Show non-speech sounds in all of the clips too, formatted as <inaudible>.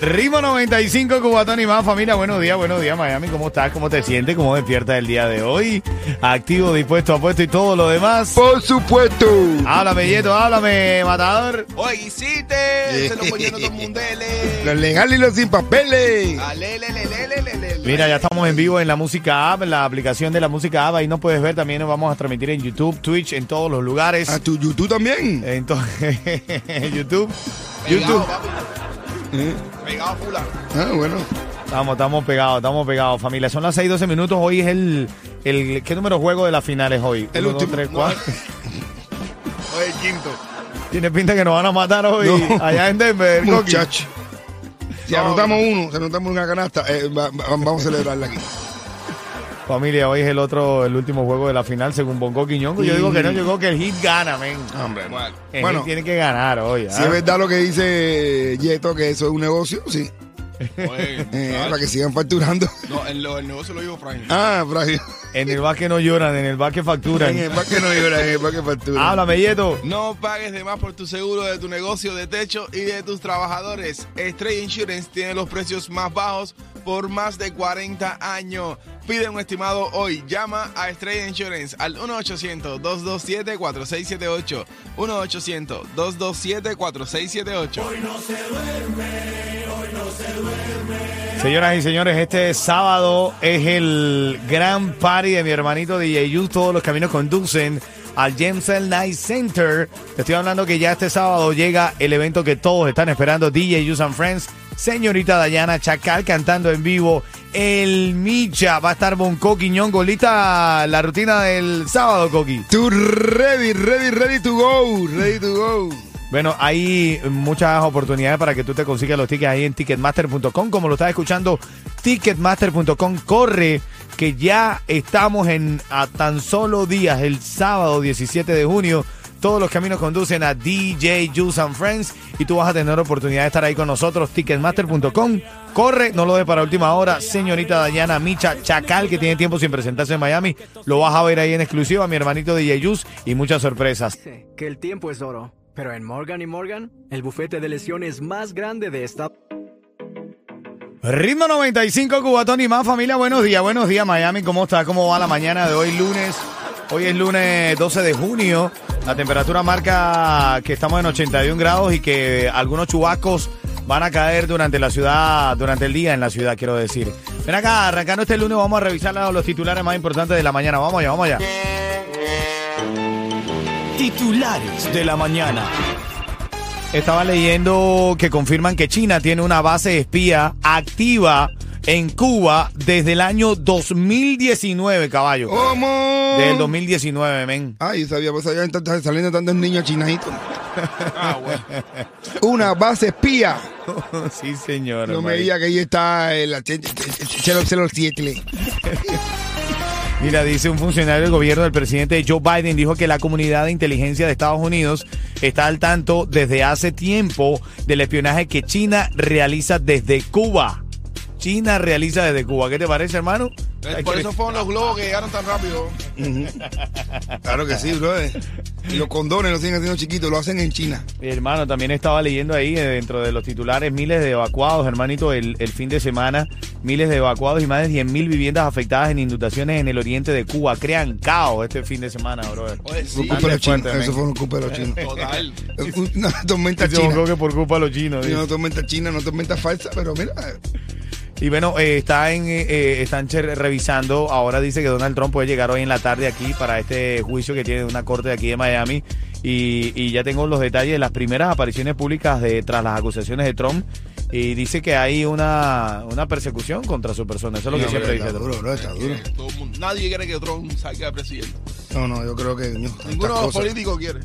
Ritmo 95, Cubatón y más familia. Buenos días, buenos días, Miami. ¿Cómo estás? ¿Cómo te sientes? ¿Cómo despiertas el día de hoy? Activo, dispuesto, apuesto y todo lo demás. Por supuesto. Háblame, Yeto, háblame, matador. Oye, Guisite, se lo poniendo todo el mundele. Los legales y los sin papeles. Alelelelelelele. Mira, ya estamos en vivo en la música app, en la aplicación de la música app. Ahí nos puedes ver. También nos vamos a transmitir en YouTube, Twitch, en todos los lugares. A tu YouTube también. Entonces, <laughs> YouTube. Pegado, YouTube. Eh, Pegado, fula. Ah, bueno. Estamos, estamos pegados, estamos pegados, familia. Son las 6, 12 minutos. Hoy es el, el. ¿Qué número juego de las finales hoy? El Uno, dos, último. tres, No. cuatro. Oye, quinto. Tiene pinta que nos van a matar hoy No. allá en Denver. Muchacho. Si anotamos uno, si anotamos una canasta, eh, va- va- vamos a celebrarla aquí. Familia, hoy es el otro, el último juego de la final según Bongo Quiñongo. Yo digo que no, yo digo que el hit gana, men. Hombre, El Bueno, hit tiene que ganar hoy. si ¿ah? es verdad lo que dice Yeto, que eso es un negocio, sí. Oye, Eh, para que sigan facturando. No, el, el negocio lo dijo Frank. Ah, Brian. En el básquet no lloran, en el básquet facturan. En el parque no llora, en el parque factura. Háblame, Yeto. No pagues de más por tu seguro de tu negocio de techo y de tus trabajadores. Stray Insurance tiene los precios más bajos por más de 40 años. Pide un estimado hoy. Llama a Stray Insurance al 1-800-227-4678. 1-800-227-4678. Señoras y señores, este sábado es el gran party de mi hermanito DJ Yu. Todos los caminos conducen al James L. Night Center. Te estoy hablando que ya este sábado llega el evento que todos están esperando. DJ Use and Friends. Señorita Dayana Chacal cantando en vivo. El Micha va a estar Bonco Quiñongo. ¿Lista la rutina del sábado, Coqui? Tú ready, ready, ready to go. Ready to go. Bueno, hay muchas oportunidades para que tú te consigas los tickets ahí en ticketmaster.com. Como lo estás escuchando, ticketmaster.com corre que ya estamos en a tan solo días, el sábado 17 de junio. Todos los caminos conducen a DJ Juice and Friends y tú vas a tener oportunidad de estar ahí con nosotros. Ticketmaster.com. Corre, no lo dejes para última hora. Señorita Dayana Micha Chacal, que tiene tiempo sin presentarse en Miami. Lo vas a ver ahí en exclusiva, mi hermanito DJ Juice y muchas sorpresas. Dice que el tiempo es oro, pero en Morgan y Morgan, el bufete de lesiones más grande de esta Ritmo 95, Cubatón y más familia. Buenos días, buenos días Miami. ¿Cómo está? ¿Cómo va la mañana de hoy lunes? Hoy es lunes 12 de junio. La temperatura marca que estamos en 81 grados y que algunos chubascos van a caer durante la ciudad, durante el día en la ciudad, quiero decir. Ven acá, arrancando este lunes vamos a revisar los titulares más importantes de la mañana. Vamos allá, vamos allá. Titulares de la mañana. Estaba leyendo que confirman que China tiene una base espía activa en Cuba desde el año 2019, caballo. ¿Cómo? Del 2019, men. Ay, sabía, pues tantos- saliendo tantos niños chinaditos. <laughs> Ah, bueno. Una base espía. <laughs> sí, señor. No me diga que ahí está el 007. <laughs> Mira, dice un funcionario del gobierno del presidente Joe Biden, dijo que la comunidad de inteligencia de Estados Unidos está al tanto desde hace tiempo del espionaje que China realiza desde Cuba. China realiza desde Cuba. ¿Qué te parece, hermano? Eh, Por eso fueron los globos que llegaron tan rápido. Claro que sí, brother. Y los condones los siguen haciendo chiquitos, lo hacen en China. Mi hermano, también estaba leyendo ahí eh, dentro de los titulares miles de evacuados, hermanito, el, el fin de semana, miles de evacuados y más de 10 mil viviendas afectadas en inundaciones en el oriente de Cuba. Crean caos este fin de semana, brother. Oye, sí. Por culpa de los chinos. fuerte, Eso fue por culpa de los chinos. Total. <laughs> Una tormenta Yo creo china. que por culpa de los chinos. Sí. Una tormenta china, una tormenta falsa, pero mira, Y bueno, eh, está en, eh, eh, están che- revisando, ahora dice que Donald Trump puede llegar hoy en la tarde aquí para este juicio que tiene una corte de aquí de Miami. Y, y ya tengo los detalles de las primeras apariciones públicas de tras las acusaciones de Trump. Y dice que hay una, una persecución contra su persona. Eso es lo que No, siempre dice está Trump. duro, bro, está duro. Todo el mundo- nadie quiere que Trump salga de presidente. No, no, yo creo que no, Ninguno de los cosas- políticos quiere.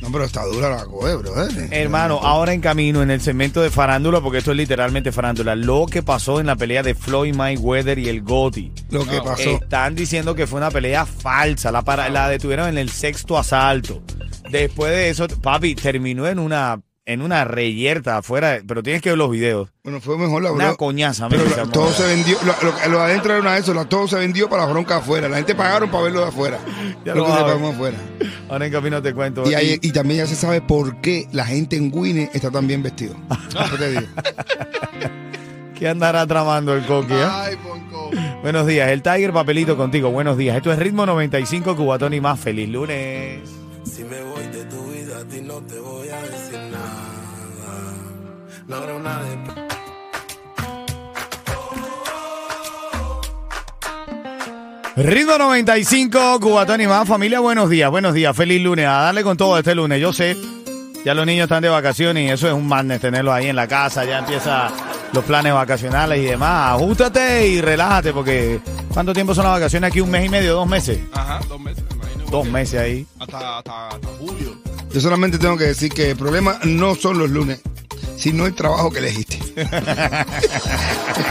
No, pero está dura la coge, bro. eh. Hermano, ahora en camino en el segmento de farándula, porque esto es literalmente farándula, lo que pasó en la pelea de Floyd Mayweather y el Gotti. Lo que No, pasó. Están diciendo que fue una pelea falsa. La, para- la detuvieron en el sexto asalto. Después de eso, papi, terminó en una en una reyerta afuera. Pero tienes que ver los videos. Bueno, fue mejor la Una coñaza. Pero la- todo se vendió, lo, lo- lo de adentro era una de eso, todo se vendió para la bronca afuera. La gente pagaron para verlo de afuera. <laughs> Ya lo lo que se pagó afuera. Ahora en camino te cuento. Y, también ya se sabe por qué la gente en Winnie está tan bien vestido. <laughs> ¿Qué te digo? ¿Qué andará tramando el coqui? eh? Ay, Ponco. Buenos días, el Tiger Papelito contigo. Buenos días. Esto es Ritmo 95 Cubatón y más. Feliz lunes. Si me No habrá una de... Ritmo 95, Cubatón y más. Familia, buenos días, buenos días. Feliz lunes. A darle con todo este lunes. Yo sé, ya los niños están de vacaciones y eso es un madness tenerlos ahí en la casa. Ya empieza los planes vacacionales y demás. Ajustate y relájate porque ¿cuánto tiempo son las vacaciones aquí? ¿Un mes y medio? ¿Dos meses? Ajá, dos meses, me imagino. Dos meses ahí. Hasta, hasta, hasta julio. Yo solamente tengo que decir que el problema no son los lunes, sino el trabajo que elegiste. <laughs>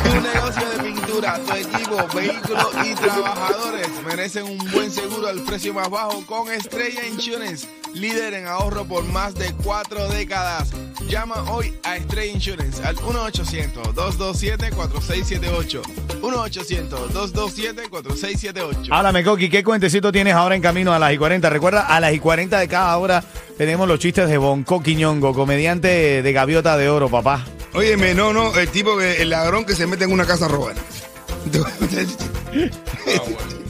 Tu negocio de pintura, tu equipo, vehículos y trabajadores merecen un buen seguro al precio más bajo con Estrella Insurance, líder en ahorro por más de cuatro décadas. Llama hoy a Estrella Insurance al 1-800-227-4678. 1-800-227-4678. Háblame, Coqui, ¿qué cuentecito tienes ahora en camino a las y 40? Recuerda, a las y 40 de cada hora tenemos los chistes de Bonco Quiñongo, comediante de Gaviota de Oro, papá. Óyeme, no, no, el tipo que, el ladrón que se mete en una casa a robar. <laughs> <laughs> Ah, bueno.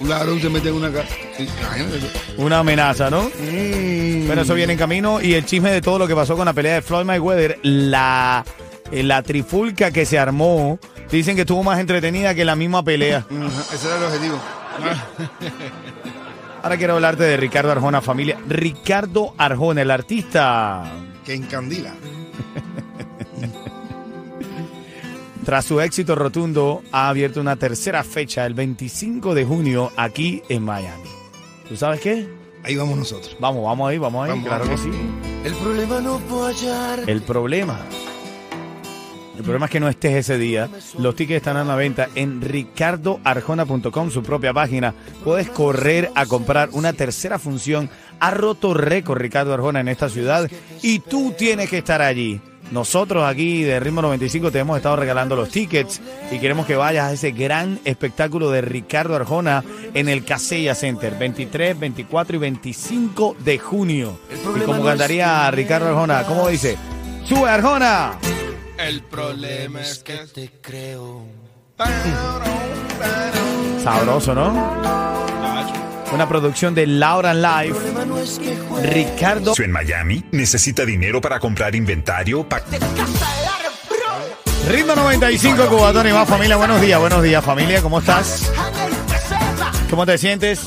Un ladrón se mete en una casa. Imagínate. Una amenaza, ¿no? Mm. Bueno, eso viene en camino y el chisme de todo lo que pasó con la pelea de Floyd Mayweather, la, eh, la trifulca que se armó, dicen que estuvo más entretenida que la misma pelea. Ajá, ese era el objetivo. <laughs> Ahora quiero hablarte de Ricardo Arjona, familia. Ricardo Arjona, el artista, Que encandila. Tras su éxito rotundo, ha abierto una tercera fecha, el 25 de junio, aquí en Miami. ¿Tú sabes qué? Ahí vamos nosotros. Vamos, vamos ahí, vamos ahí, Vamos, claro vamos. que sí. El problema no fue hallar. El problema. El problema es que no estés ese día. Los tickets están a la venta en ricardoarjona.com, su propia página. Puedes correr a comprar una tercera función. Ha roto récord Ricardo Arjona en esta ciudad y tú tienes que estar allí. Nosotros aquí de Ritmo 95 te hemos estado regalando los tickets y queremos que vayas a ese gran espectáculo de Ricardo Arjona en el Casella Center, 23, 24 y 25 de junio. Y como cantaría Ricardo Arjona, ¿cómo dice? ¡Sube Arjona! El problema es que... Te creo. <laughs> Sabroso, ¿no? Una producción de Laura Live. problema no es que juegue. Ricardo en Miami necesita dinero para comprar inventario, pa- Ritmo 95 Cubatón y más familia. Buenos días, buenos días familia. ¿Cómo estás? ¿Cómo te sientes?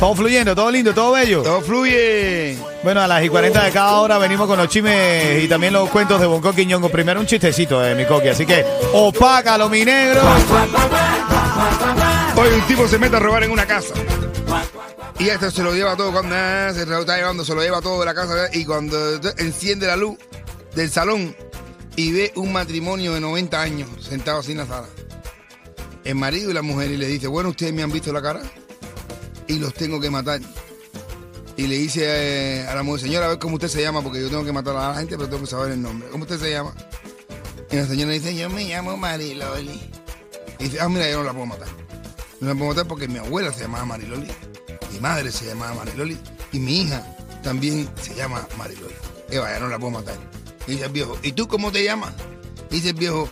Todo fluyendo, todo lindo, todo bello. Todo fluye. Bueno, a las y 40 de cada hora venimos con los chimes y también los cuentos de Bonco Quiñongo. Primero un chistecito de mi coqui, así que opácalo, mi negro. Hoy un tipo se mete a robar en una casa. Y esto se lo lleva todo cuando ah, se lo está llevando, se lo lleva todo de la casa. Y cuando enciende la luz del salón y ve un matrimonio de 90 años sentado así en la sala. El marido y la mujer y le dice, bueno, ustedes me han visto la cara y los tengo que matar. Y le dice eh, a la mujer, señora, a ver cómo usted se llama, porque yo tengo que matar a la gente, pero tengo que saber el nombre. ¿Cómo usted se llama? Y la señora dice, yo me llamo Mariloli. Y dice, ah, mira, yo no la puedo matar. No la puedo matar porque mi abuela se llamaba Mariloli, mi madre se llamaba Mariloli y mi hija también se llama Mariloli. Eva, ya no la puedo matar. Y dice el viejo, ¿y tú cómo te llamas? Y dice el viejo,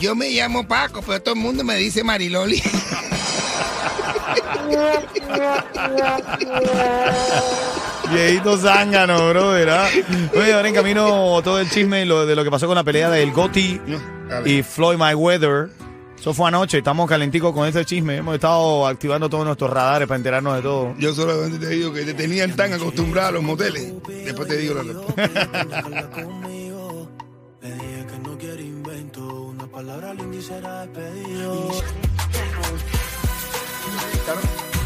yo me llamo Paco, pero todo el mundo me dice Mariloli. <laughs> Viejito zángano, brother. ¿ah? Oye, ahora en camino todo el chisme lo- de lo que pasó con la pelea del Gotti No, y Floyd Mayweather. Eso fue anoche, estamos calenticos con ese chisme. Hemos estado activando todos nuestros radares para enterarnos de todo. Yo solamente te digo que te tenían tan acostumbrado a los moteles. Después te digo la respuesta. <laughs>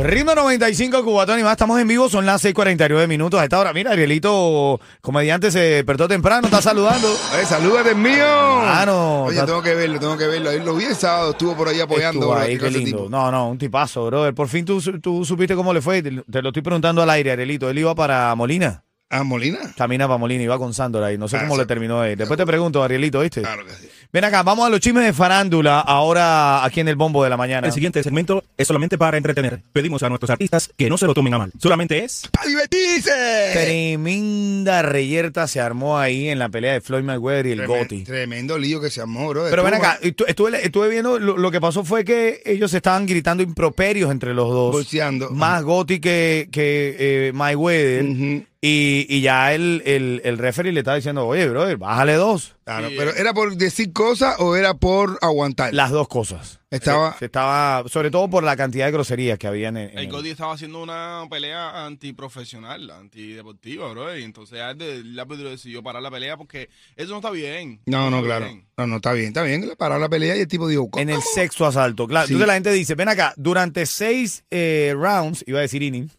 Ritmo 95 Cubatón y más, estamos en vivo, son las 6:49 minutos a esta hora. Mira, Arielito, comediante, se despertó temprano, está saludando. Oye, salúdate mío. Claro. Oye, tengo que verlo, tengo que verlo. Ahí lo vi el sábado, estuvo por ahí apoyando. Estuvo ahí, qué qué lindo. tipo. No, no, un tipazo, brother. Por fin tú, tú supiste cómo le fue. Te, te lo estoy preguntando al aire, Arielito. Él iba para Molina. Ah, Molina. Camina para Molina, iba con Sandor ahí. No sé Ah, cómo sí. le terminó ahí. Después te pregunto, Arielito, ¿viste? Claro que sí. Ven acá, vamos a los chismes de farándula ahora aquí en el bombo de la mañana. El siguiente segmento es solamente para entretener. Pedimos a nuestros artistas que no se lo tomen a mal. Solamente es ¡A divertirse! Tremenda reyerta se armó ahí en la pelea de Floyd Mayweather y el Tremen- Gotti. Tremendo lío que se armó, bro. Pero ven acá, estu- estuve, estuve viendo, lo, lo que pasó fue que ellos estaban gritando improperios entre los dos. Boxeando. Más Gotti que, que eh, Mayweather. Ujú. Y, y ya el, el, el referee le estaba diciendo, oye, brother, bájale dos. Claro, pero ¿era por decir cosas o era por aguantar? Las dos cosas. Estaba- Se- se estaba, sobre todo por la cantidad de groserías que habían en, en El el- Gotti estaba haciendo una pelea antiprofesional, antideportiva, bro. Y entonces ya el, árbitro decidió parar la pelea porque eso no está bien. No, no, claro. bien. No, no, está bien, está bien. Le paró la pelea y el tipo dijo, en el sexto asalto. Claro, Sí. entonces la gente dice, ven acá, durante seis eh, rounds, iba a decir inning, <laughs>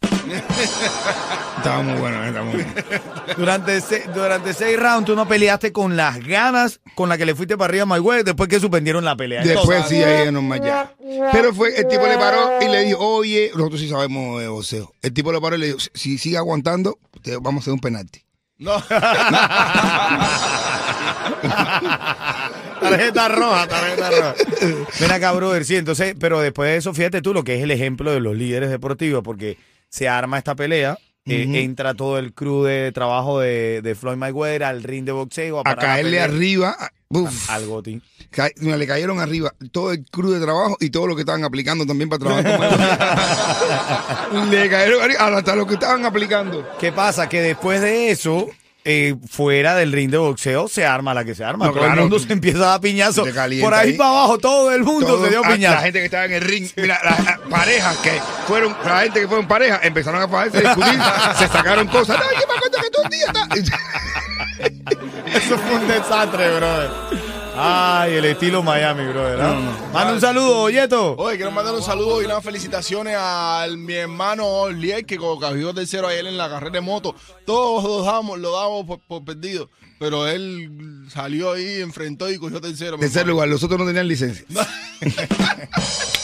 estaba muy bueno, eh, estaba muy bueno. <laughs> durante, se- durante seis rounds tú no peleaste con las ganas con las que le fuiste para arriba a Mayweather después que suspendieron la pelea. Después Entonces, sí, ahí nomás ya. Pero fue, el tipo le paró y le dijo, oye, nosotros sí sabemos de boxeo. El tipo le paró y le dijo, si sigue aguantando, te vamos a hacer un penalti. No. <laughs> Tarjeta roja, tarjeta roja. Ven acá, brother, sí, entonces, pero después de eso, fíjate tú lo que es el ejemplo de los líderes deportivos, porque se arma esta pelea, eh, entra todo el crew de trabajo de, de Floyd Mayweather al ring de boxeo, a, A caerle arriba, a- uf, al ca- mira, le cayeron arriba todo el crew de trabajo y todo lo que estaban aplicando también para trabajar. <laughs> Le cayeron arriba, hasta lo que estaban aplicando. ¿Qué pasa? Que después de eso, eh, fuera del ring de boxeo, se arma la que se arma. No, todo el mundo se empieza a dar piñazo. Por ahí, ahí. para abajo, todo el mundo Todo- se dio a- piñazo. La gente que estaba en el ring, mira, las parejas que fueron, la gente que fueron parejas, empezaron a fajarse, discutir, <laughs> se sacaron cosas. No, yo me acuerdo que tú un día estás-". Eso fue un desastre, brother. Ay, el estilo Miami, brother. ¿ah? Manda un saludo, Yeto. Oye, quiero mandar un saludo y unas felicitaciones a mi hermano Liel, que cogió tercero ayer en la carrera de moto. Todos lo damos, lo damos por, por perdido. Pero él salió ahí, enfrentó y cogió tercero. Tercer lugar, los otros no tenían licencia. <laughs>